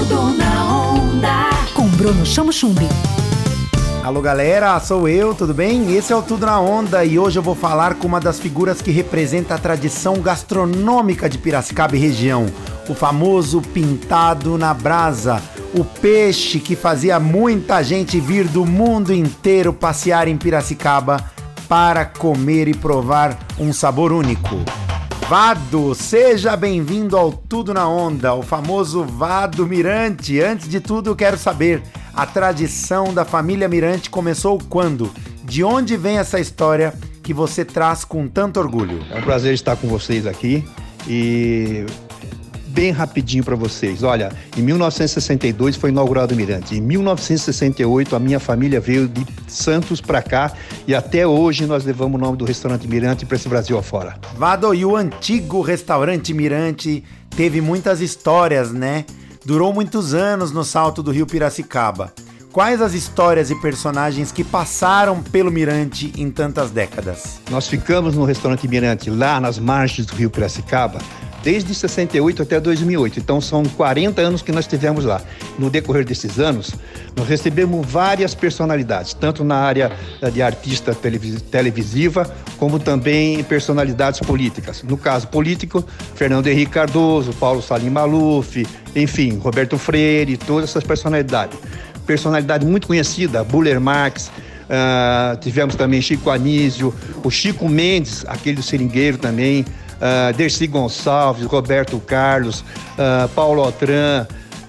Tudo na onda. Com Bruno Chamo Chumbi. Alô galera, sou eu, tudo bem? Esse é o Tudo na Onda e hoje eu vou falar com uma das figuras que representa a tradição gastronômica de Piracicaba e região, o famoso pintado na brasa, o peixe que fazia muita gente vir do mundo inteiro passear em Piracicaba para comer e provar um sabor único. Vado, seja bem-vindo ao Tudo na Onda, o famoso Vado Mirante. Antes de tudo, quero saber, a tradição da família Mirante começou quando? De onde vem essa história que você traz com tanto orgulho? É um prazer estar com vocês aqui e bem rapidinho para vocês. Olha, em 1962 foi inaugurado o Mirante. Em 1968 a minha família veio de Santos para cá e até hoje nós levamos o nome do restaurante Mirante para esse Brasil afora. Vado, e o antigo restaurante Mirante teve muitas histórias, né? Durou muitos anos no salto do Rio Piracicaba. Quais as histórias e personagens que passaram pelo Mirante em tantas décadas? Nós ficamos no restaurante Mirante lá nas margens do Rio Piracicaba desde 68 até 2008. Então são 40 anos que nós tivemos lá. No decorrer desses anos, nós recebemos várias personalidades, tanto na área eh, de artista televisiva, como também personalidades políticas. No caso político, Fernando Henrique Cardoso, Paulo Salim Maluf, enfim, Roberto Freire, todas essas personalidades. Personalidade muito conhecida, Buller Marx, Uh, tivemos também Chico Anísio, o Chico Mendes, aquele do Seringueiro também, uh, Dercy Gonçalves, Roberto Carlos, uh, Paulo Otran,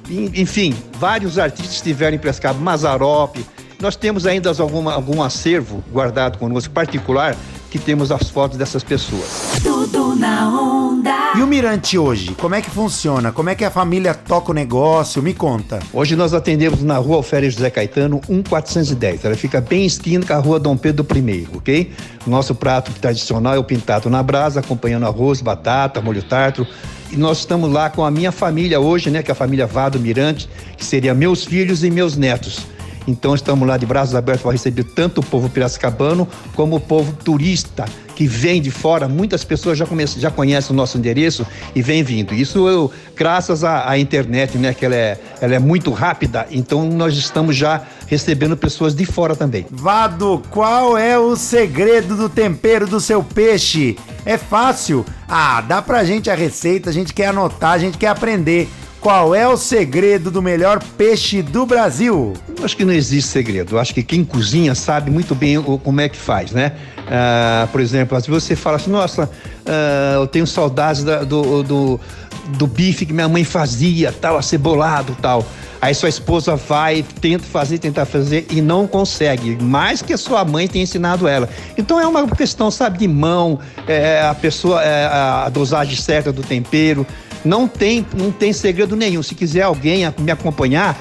enfim, vários artistas estiveram em Prescaba, Mazarope. Nós temos ainda alguma, algum acervo guardado conosco, particular, que temos as fotos dessas pessoas. Tudo na onda. E o Mirante hoje? Como é que funciona? Como é que a família toca o negócio? Me conta. Hoje nós atendemos na rua Alférez José Caetano 1410. Ela fica bem esquina com a rua Dom Pedro I, ok? Nosso prato tradicional é o pintado na brasa, acompanhando arroz, batata, molho tártaro. E nós estamos lá com a minha família hoje, né? Que é a família Vado Mirante, que seria meus filhos e meus netos. Então estamos lá de braços abertos para receber tanto o povo piracicabano como o povo turista que vem de fora. Muitas pessoas já, já conhecem o nosso endereço e vem vindo. Isso eu, graças à, à, internet, né? Que ela é, ela é muito rápida. Então nós estamos já recebendo pessoas de fora também. Vado, qual é o segredo do tempero do seu peixe? É fácil? Ah, dá pra gente a receita, a gente quer anotar, a gente quer aprender. Qual é o segredo do melhor peixe do Brasil? Eu acho que não existe segredo. Eu acho que quem cozinha sabe muito bem o, como é que faz, né? Ah, por exemplo, se você fala assim, nossa, ah, eu tenho saudades da, do, do, do bife que minha mãe fazia, tal, acebolado, tal. Aí sua esposa vai, tenta fazer, tentar fazer e não consegue, mais que a sua mãe tenha ensinado ela. Então é uma questão, sabe, de mão, é, a pessoa, é, a dosagem certa do tempero. Não tem, não tem segredo nenhum. Se quiser alguém me acompanhar,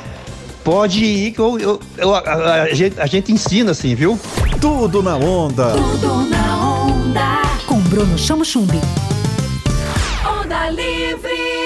pode ir que eu, eu, eu a, a, a, gente, a gente ensina assim, viu? Tudo na onda. Tudo na onda. Com Bruno Chamo Chumbi. Onda livre.